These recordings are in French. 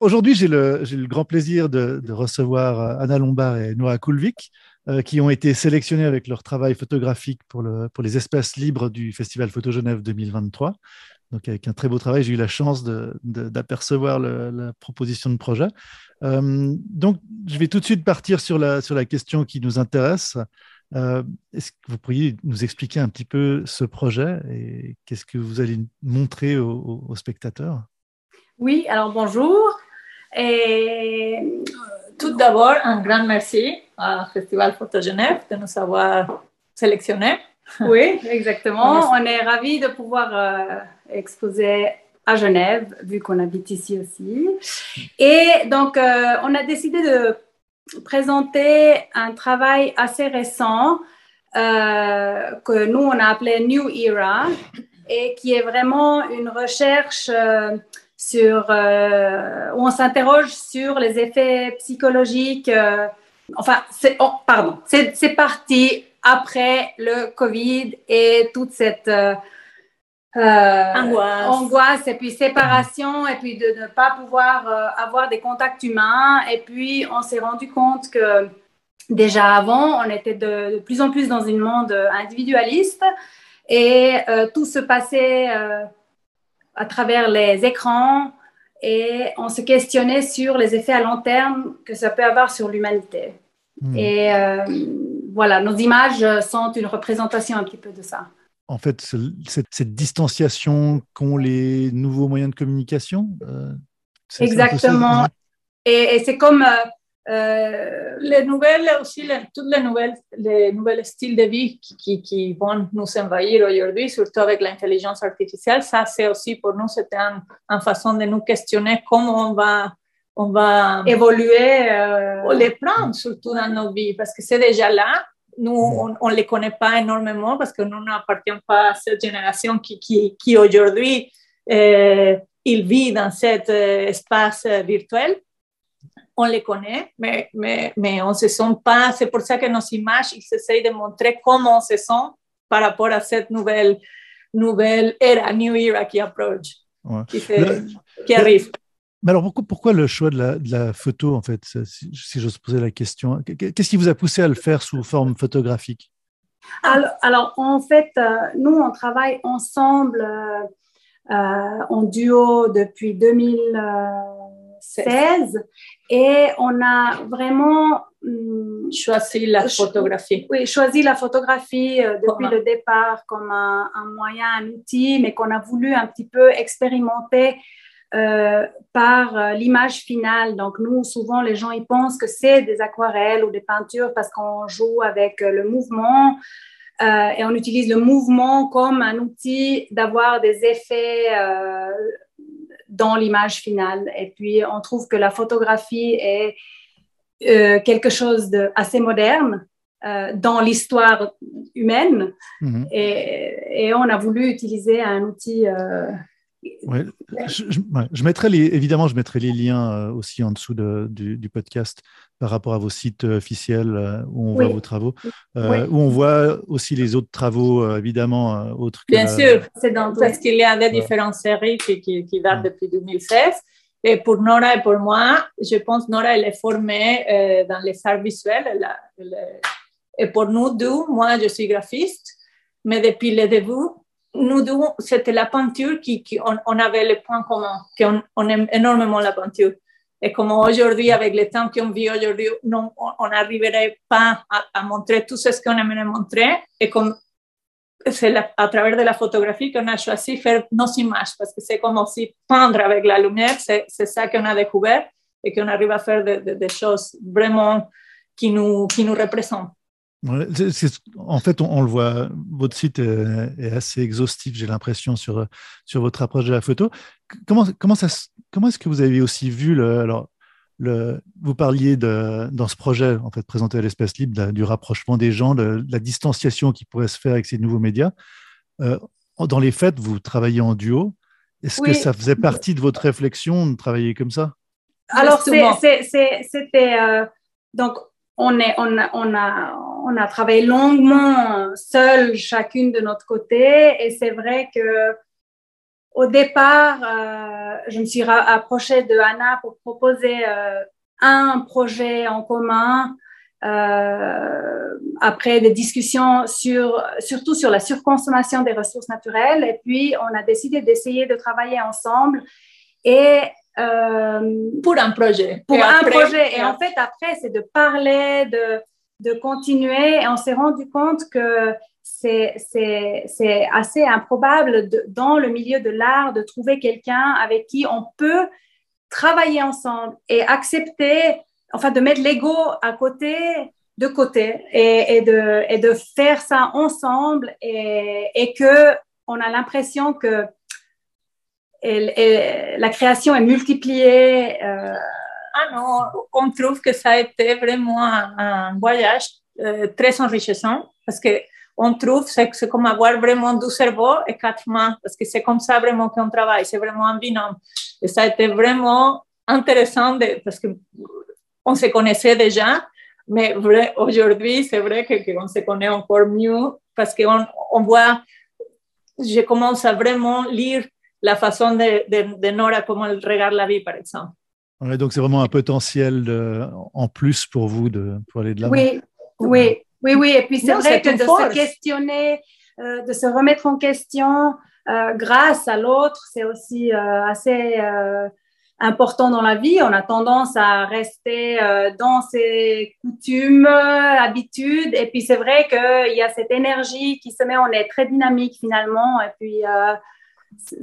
Aujourd'hui, j'ai le, grand plaisir de, recevoir euh, Anna Lombard et Noah Kulvik, euh, qui ont été sélectionnés avec leur travail photographique pour, le, pour les espaces libres du Festival Photo Genève 2023. Donc, avec un très beau travail, j'ai eu la chance d'apercevoir la proposition de projet. Euh, donc, je vais tout de suite partir sur la, question qui nous intéresse. Est-ce que vous pourriez nous expliquer un petit peu ce projet et qu'est-ce que vous allez montrer aux spectateurs? Oui, alors bonjour. Et euh, tout d'abord, un grand merci au Festival Photo Genève de nous avoir sélectionnés. Oui, exactement. On est ravis de pouvoir euh, exposer à Genève, vu qu'on habite ici aussi. Et donc, euh, on a décidé de présenter un travail assez récent que nous, on a appelé New Era et qui est vraiment une recherche sur, euh, où on s'interroge sur les effets psychologiques. Euh, enfin, c'est, oh, pardon, c'est, parti après le Covid et toute cette euh, angoisse. angoisse. et puis séparation et puis de ne pas pouvoir avoir des contacts humains. Et puis, on s'est rendu compte que déjà avant, on était de, de plus en plus dans un monde individualiste et tout se passait à travers les écrans et on se questionnait sur les effets à long terme que ça peut avoir sur l'humanité. Hmm. Et euh, voilà, nos images sont une représentation un petit peu de ça. En fait, cette, distanciation qu'ont les nouveaux moyens de communication. Euh, Exactement. Et, et c'est comme euh, euh, les nouvelles aussi, les, toutes les nouvelles, les nouvelles styles de vie qui, qui, vont nous envahir aujourd'hui, surtout avec l'intelligence artificielle, ça c'est aussi pour nous, c'était une, façon de nous questionner comment on va, on va évoluer, euh, les prendre surtout dans nos vies, parce que c'est déjà là. Nous, on ne les connaît pas énormément parce que nous n'appartenons pas à cette génération qui, qui, qui aujourd'hui, euh, il vit dans cet euh, espace virtuel on les connaît, mais, mais, mais on ne se sent pas. C'est pour ça que nos images, ils essaient de montrer comment on se sent par rapport à cette nouvelle, nouvelle era, new era qui approche, qui, arrive. Mais alors pourquoi, pourquoi le choix de la, de la, photo, en fait, si, si j'ose poser la question? Qu'est-ce qui vous a poussé à le faire sous forme photographique? Alors, alors, en fait, euh, nous, on travaille ensemble euh, euh, en duo depuis 2000. 16 et on a vraiment hum, choisi la photographie. Oui, choisi la photographie euh, depuis le départ comme un, moyen, un outil, mais qu'on a voulu un petit peu expérimenter euh, par euh, l'image finale. Donc, nous, souvent, les gens, ils pensent que c'est des aquarelles ou des peintures parce qu'on joue avec le mouvement. et on utilise le mouvement comme un outil d'avoir des effets dans l'image finale. Et puis, on trouve que la photographie est euh, quelque chose d'assez moderne euh, dans l'histoire humaine. Mhm. Et, et, on a voulu utiliser un outil euh, je, mettrai les, évidemment, je mettrai les liens euh, aussi en dessous de, du, podcast par rapport à vos sites euh, officiels euh, où on voit vos travaux, où on voit aussi les autres travaux, évidemment, autres Bien sûr, c'est parce qu'il y a des différentes séries qui, qui, datent depuis 2016. Et pour Nora et pour moi, je pense Nora, elle est formée dans les arts visuels. et pour nous deux, moi, je suis graphiste, mais depuis le début, nous deux, c'était la peinture qui, on, avait le point commun, qu'on on aime énormément la peinture. Et comme aujourd'hui, avec le temps qu'on vit aujourd'hui, on n'arriverait pas à, montrer tout ce qu'on aimerait montrer. Et à de la photographie qu'on a choisi faire nos images, parce que c'est comme aussi peindre avec la lumière, c'est ça qu'on a découvert et qu'on arrive à faire des choses vraiment qui nous, qui nous représentent en fait, on, le voit, votre site est, assez exhaustif, j'ai l'impression, sur, sur votre approche de la photo. Comment, comment, ça, comment est-ce que vous avez aussi vu le, alors, le, vous parliez de, dans ce projet, en fait, présenté à l'espace libre, du rapprochement des gens, de, la distanciation qui pourrait se faire avec ces nouveaux médias. Euh, dans les faits, vous travaillez en duo. Est-ce que ça faisait partie de votre réflexion de travailler comme ça? Alors, c'était. Euh, donc, on, est, on, a, on, a, on a travaillé longuement seul, chacune de notre côté. Et c'est vrai que au départ, je me suis approchée de Anna pour proposer un projet en commun euh, après des discussions sur, surtout sur la surconsommation des ressources naturelles. Et puis, on a décidé d'essayer de travailler ensemble et euh, pour un projet. Pour un projet. Et en fait, après, c'est de parler, de, de continuer. Et on s'est rendu compte que c'est assez improbable dans le milieu de l'art de trouver quelqu'un avec qui on peut travailler ensemble et accepter enfin, de mettre l'ego à côté, de côté, et, de, et de faire ça ensemble, et, et que on a l'impression que la création est multipliée. Euh, ah non, on trouve que ça a été vraiment un, voyage euh, très enrichissant parce que on trouve que c'est comme avoir vraiment deux cerveaux et quatre mains parce que c'est comme ça vraiment qu'on travaille, c'est vraiment un binôme. Et ça a été vraiment intéressant de, parce que on se connaissait déjà, mais aujourd'hui, c'est vrai qu'on se connaît encore mieux parce qu'on on voit, je commence à vraiment lire la façon de, de, Nora, comment elle regarde la vie, par exemple. Donc, c'est vraiment un potentiel en plus pour vous de, pour aller de l'avant. Oui, oui, oui, oui. Et puis, c'est vrai que de se questionner, euh, de se remettre en question euh, grâce à l'autre, c'est aussi euh, assez important dans la vie. On a tendance à rester euh, dans ses coutumes, habitudes. Et puis c'est vrai qu'il y a cette énergie qui se met, on est très dynamique finalement. Et puis euh,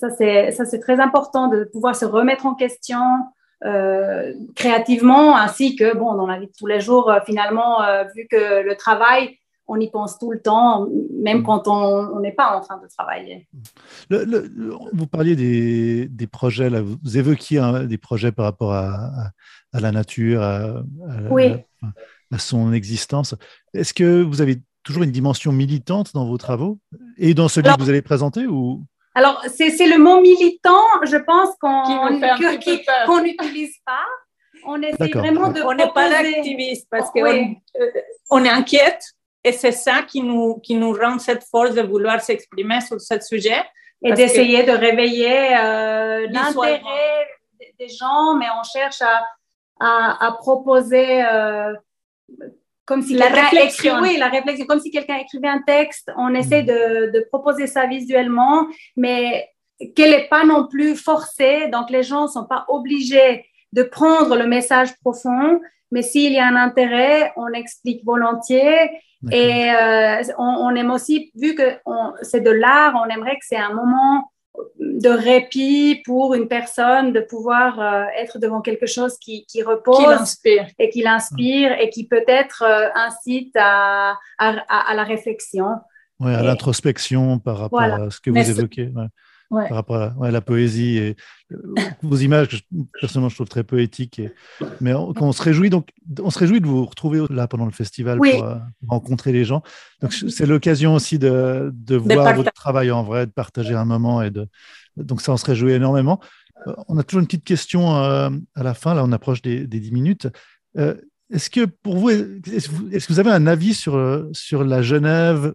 ça, c'est très important de pouvoir se remettre en question. Euh, créativement ainsi que bon dans la vie de tous les jours finalement vu que le travail on y pense tout le temps, même mm. quand on n'est pas en train de travailler. vous parliez des, projets, là, vous évoquiez des projets par rapport à, la nature, à, son existence. Est-ce que vous avez toujours une dimension militante dans vos travaux et dans celui que vous allez présenter ou... Alors, c'est le mot militant, je pense qu'on n'utilise pas. On essaie vraiment de. On n'est pas l'activiste parce qu'on euh, on est inquiète et c'est ça qui nous, qui nous rend cette force de vouloir s'exprimer sur ce sujet. Et d'essayer de réveiller euh, l'intérêt des gens, mais on cherche à, à, à proposer euh, comme si la réflexion. oui, la réflexion, comme si quelqu'un écrivait un texte, on essaie de, de proposer ça visuellement, mais qu'elle n'est pas non plus forcée, donc les gens ne sont pas obligés de prendre le message profond, mais s'il y a un intérêt, on explique volontiers. Et euh, on, aime aussi, vu que c'est de l'art, on aimerait que c'est un moment de répit pour une personne de pouvoir euh, être devant quelque chose qui, qui repose et qui l'inspire et qui peut-être euh, incite à, à, la réflexion. Oui, à l'introspection par rapport à ce que vous évoquez par rapport à la, poésie et euh, vos images que personnellement je trouve très poétiques. Et, mais on, on, se réjouit donc, on se réjouit de vous retrouver là pendant le festival pour euh, rencontrer les gens. Donc c'est l'occasion aussi de, de voir votre travail en vrai, de partager un moment et de donc ça on se réjouit énormément. Euh, on a toujours une petite question à la fin. Là on approche des, des 10 minutes. est-ce que pour vous, est-ce que vous avez un avis sur, sur la Genève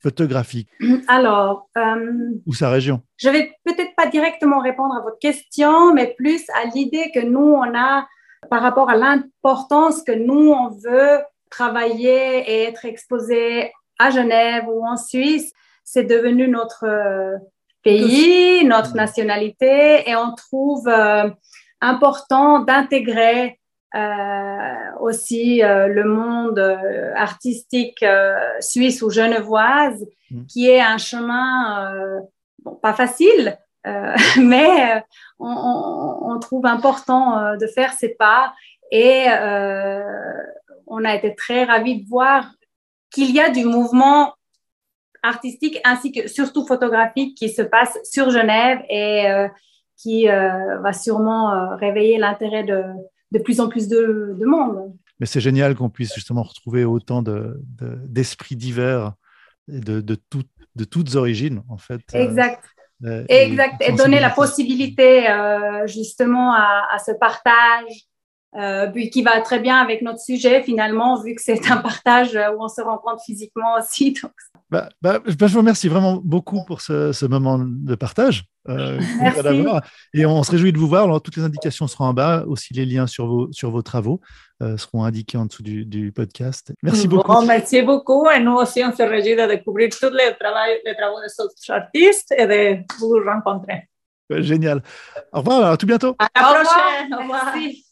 photographique Alors. Euh, Ou sa région Je vais peut-être pas directement répondre à votre question, mais plus à l'idée que nous, on a par rapport à l'importance que nous, on veut travailler et être exposé à Genève ou en Suisse. C'est devenu notre euh, pays, notre nationalité, et on trouve euh, important d'intégrer euh, aussi euh, le monde euh, artistique suisse ou genevoise, mm. qui est un chemin pas facile, mais on, trouve important de faire ces pas et on a été très ravis de voir qu'il y a du mouvement artistique ainsi que surtout photographique qui se passe sur Genève et qui va sûrement réveiller l'intérêt de, de plus en plus de, monde. Mais c'est génial qu'on puisse justement retrouver autant d'esprits de, divers de, de, de, toutes origines, en fait. Euh, exact. Euh, exact. Et donner la possibilité euh, justement à, ce partage puis qui va très bien avec notre sujet finalement, vu que c'est un partage où on se rencontre physiquement aussi. Bah, bah, bah, je vous remercie vraiment beaucoup pour ce, moment de partage. Euh, et on se réjouit de vous voir. Alors, toutes les indications seront en bas, aussi les liens sur vos, sur vos travaux euh, seront indiqués en dessous du, podcast. Merci beaucoup. merci beaucoup. Et nous aussi, on se réjouit de découvrir tous les travaux, les travaux de ces artistes et de vous rencontrer. Génial. Au revoir, à tout bientôt. À la prochaine. Au revoir. Merci.